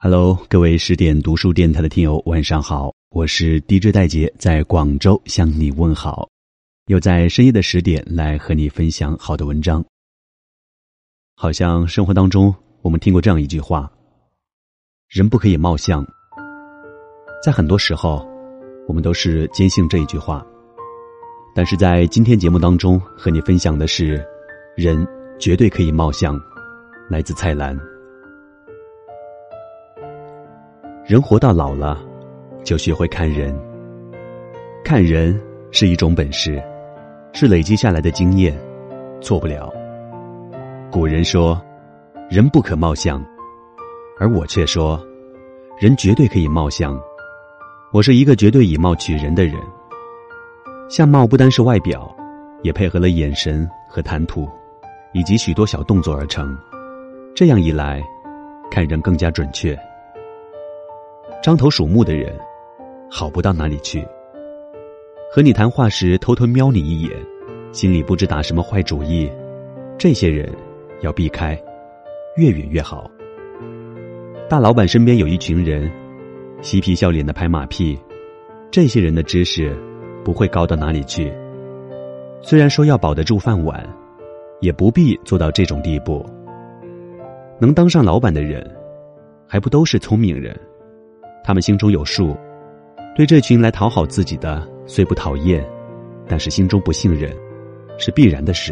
Hello，各位十点读书电台的听友，晚上好，我是 DJ 戴杰，在广州向你问好，又在深夜的十点来和你分享好的文章。好像生活当中，我们听过这样一句话：人不可以貌相。在很多时候，我们都是坚信这一句话。但是在今天节目当中，和你分享的是，人绝对可以貌相。来自蔡澜。人活到老了，就学会看人。看人是一种本事，是累积下来的经验，错不了。古人说：“人不可貌相”，而我却说：“人绝对可以貌相。”我是一个绝对以貌取人的人。相貌不单是外表，也配合了眼神和谈吐，以及许多小动作而成。这样一来，看人更加准确。张头鼠目的人，好不到哪里去。和你谈话时偷偷瞄你一眼，心里不知打什么坏主意，这些人要避开，越远越好。大老板身边有一群人，嬉皮笑脸的拍马屁，这些人的知识不会高到哪里去。虽然说要保得住饭碗，也不必做到这种地步。能当上老板的人，还不都是聪明人？他们心中有数，对这群来讨好自己的虽不讨厌，但是心中不信任，是必然的事。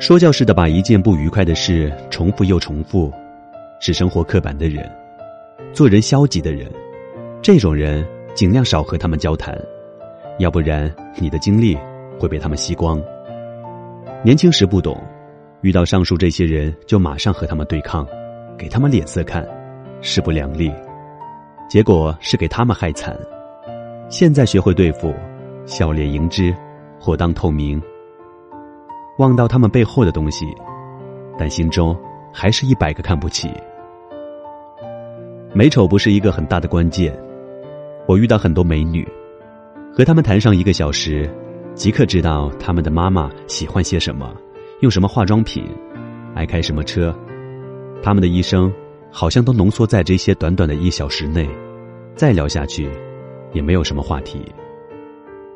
说教似的把一件不愉快的事重复又重复，是生活刻板的人，做人消极的人，这种人尽量少和他们交谈，要不然你的精力会被他们吸光。年轻时不懂，遇到上述这些人就马上和他们对抗，给他们脸色看。势不两立，结果是给他们害惨。现在学会对付，笑脸迎之，或当透明，望到他们背后的东西，但心中还是一百个看不起。美丑不是一个很大的关键。我遇到很多美女，和他们谈上一个小时，即刻知道他们的妈妈喜欢些什么，用什么化妆品，爱开什么车，他们的一生。好像都浓缩在这些短短的一小时内，再聊下去，也没有什么话题。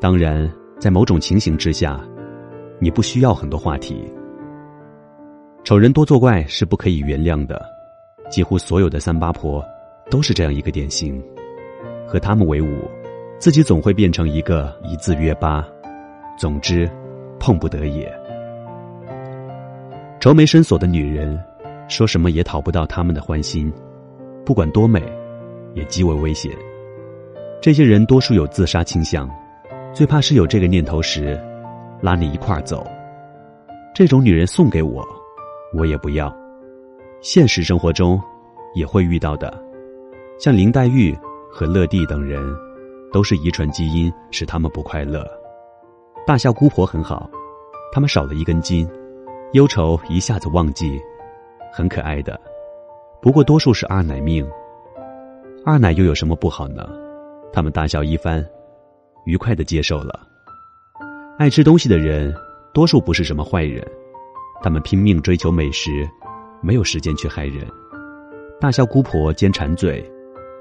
当然，在某种情形之下，你不需要很多话题。丑人多作怪是不可以原谅的，几乎所有的三八婆都是这样一个典型。和他们为伍，自己总会变成一个一字约八。总之，碰不得也。愁眉深锁的女人。说什么也讨不到他们的欢心，不管多美，也极为危险。这些人多数有自杀倾向，最怕是有这个念头时，拉你一块儿走。这种女人送给我，我也不要。现实生活中也会遇到的，像林黛玉和乐蒂等人，都是遗传基因使他们不快乐。大笑姑婆很好，他们少了一根筋，忧愁一下子忘记。很可爱的，不过多数是二奶命。二奶又有什么不好呢？他们大笑一番，愉快的接受了。爱吃东西的人，多数不是什么坏人，他们拼命追求美食，没有时间去害人。大笑姑婆兼馋嘴，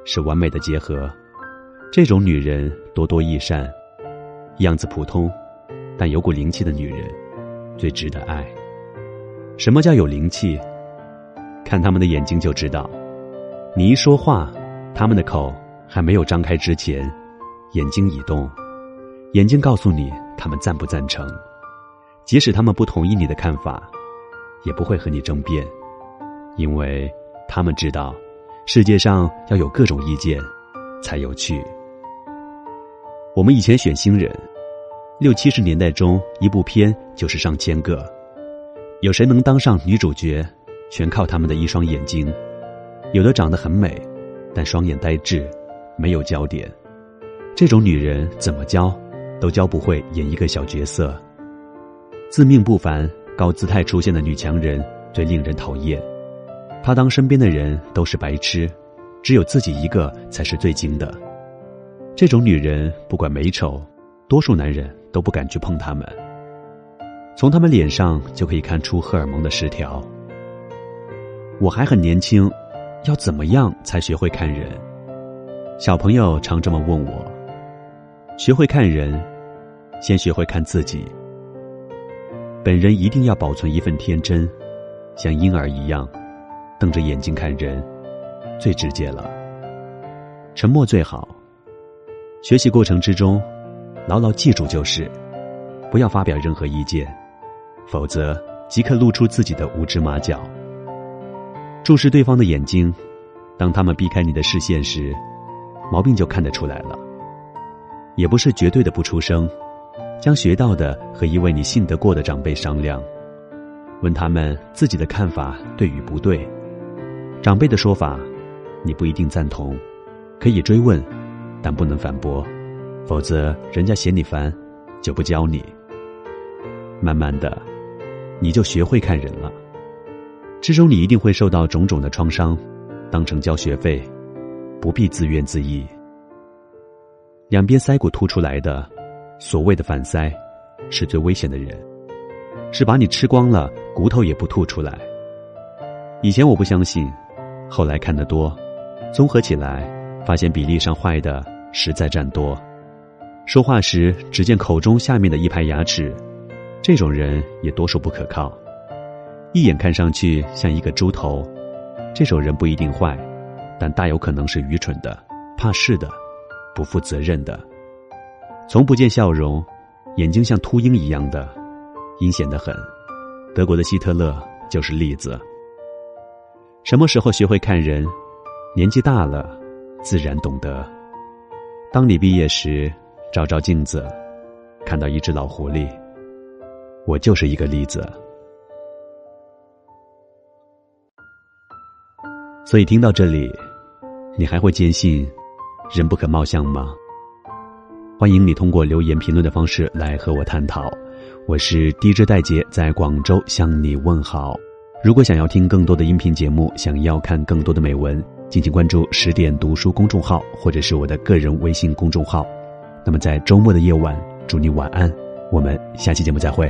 是完美的结合。这种女人多多益善，样子普通，但有股灵气的女人，最值得爱。什么叫有灵气？看他们的眼睛就知道，你一说话，他们的口还没有张开之前，眼睛已动。眼睛告诉你他们赞不赞成，即使他们不同意你的看法，也不会和你争辩，因为他们知道，世界上要有各种意见，才有趣。我们以前选新人，六七十年代中一部片就是上千个，有谁能当上女主角？全靠他们的一双眼睛，有的长得很美，但双眼呆滞，没有焦点。这种女人怎么教，都教不会演一个小角色。自命不凡、高姿态出现的女强人最令人讨厌。她当身边的人都是白痴，只有自己一个才是最精的。这种女人不管美丑，多数男人都不敢去碰她们。从她们脸上就可以看出荷尔蒙的失调。我还很年轻，要怎么样才学会看人？小朋友常这么问我。学会看人，先学会看自己。本人一定要保存一份天真，像婴儿一样，瞪着眼睛看人，最直接了。沉默最好。学习过程之中，牢牢记住就是，不要发表任何意见，否则即刻露出自己的无知马脚。注视对方的眼睛，当他们避开你的视线时，毛病就看得出来了。也不是绝对的不出声，将学到的和一位你信得过的长辈商量，问他们自己的看法对与不对。长辈的说法，你不一定赞同，可以追问，但不能反驳，否则人家嫌你烦，就不教你。慢慢的，你就学会看人了。之中你一定会受到种种的创伤，当成交学费，不必自怨自艾。两边腮骨凸出来的，所谓的反腮，是最危险的人，是把你吃光了，骨头也不吐出来。以前我不相信，后来看得多，综合起来，发现比例上坏的实在占多。说话时只见口中下面的一排牙齿，这种人也多数不可靠。一眼看上去像一个猪头，这种人不一定坏，但大有可能是愚蠢的、怕事的、不负责任的。从不见笑容，眼睛像秃鹰一样的，阴险的很。德国的希特勒就是例子。什么时候学会看人？年纪大了，自然懂得。当你毕业时，照照镜子，看到一只老狐狸，我就是一个例子。所以听到这里，你还会坚信人不可貌相吗？欢迎你通过留言评论的方式来和我探讨。我是 DJ 戴杰，在广州向你问好。如果想要听更多的音频节目，想要看更多的美文，敬请关注十点读书公众号或者是我的个人微信公众号。那么在周末的夜晚，祝你晚安。我们下期节目再会。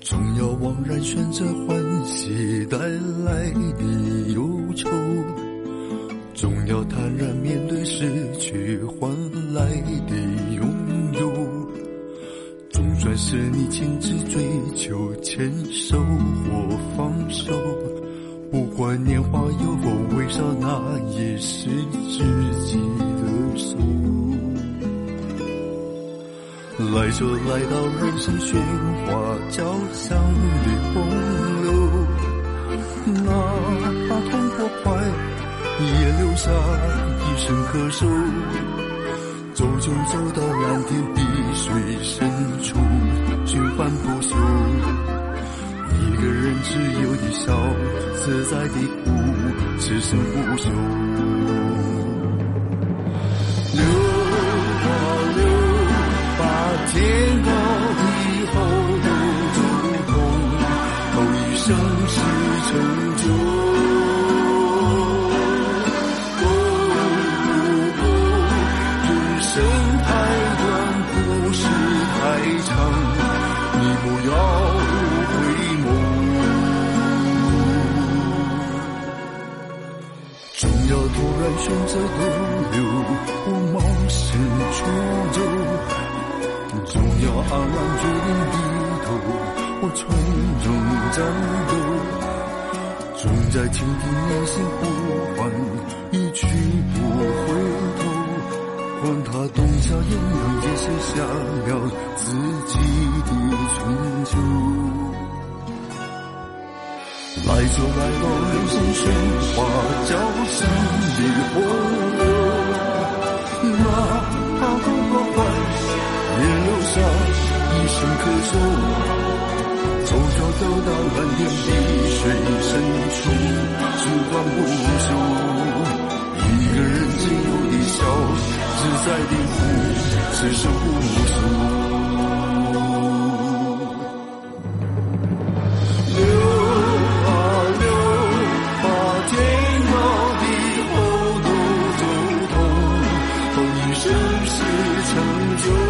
总要枉然选择欢喜带来的忧愁，总要坦然面对失去换来的拥有。总算是你亲自追求，牵手或放手，不管年华有否微笑，那也是知己来就来到人生喧哗交响的洪流，哪怕痛或快，也留下一声咳嗽。走就走到蓝天碧水深处，循环不休。一个人自由的笑，自在的哭，此生不休天高地厚都走不同同一生是成就不不不人生太短故事太长你不要回眸总要突然选择逗留我忙时出走总要黯然决定低头，我从容战斗，总在倾听内心呼唤，一去不回头，管他冬夏炎凉，也写下了自己的春秋。来就来到人生喧哗交响的洪流，哪怕痛过快，也留一生可从走走走到蓝天碧水深处时光无数一个人寂寞的笑自在的哭此生无数流啊流把天高地厚都走透风雨世成就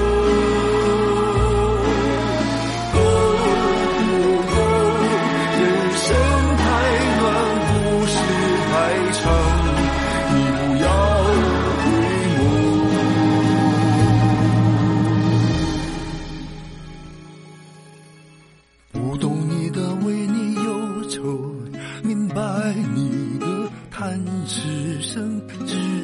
此生。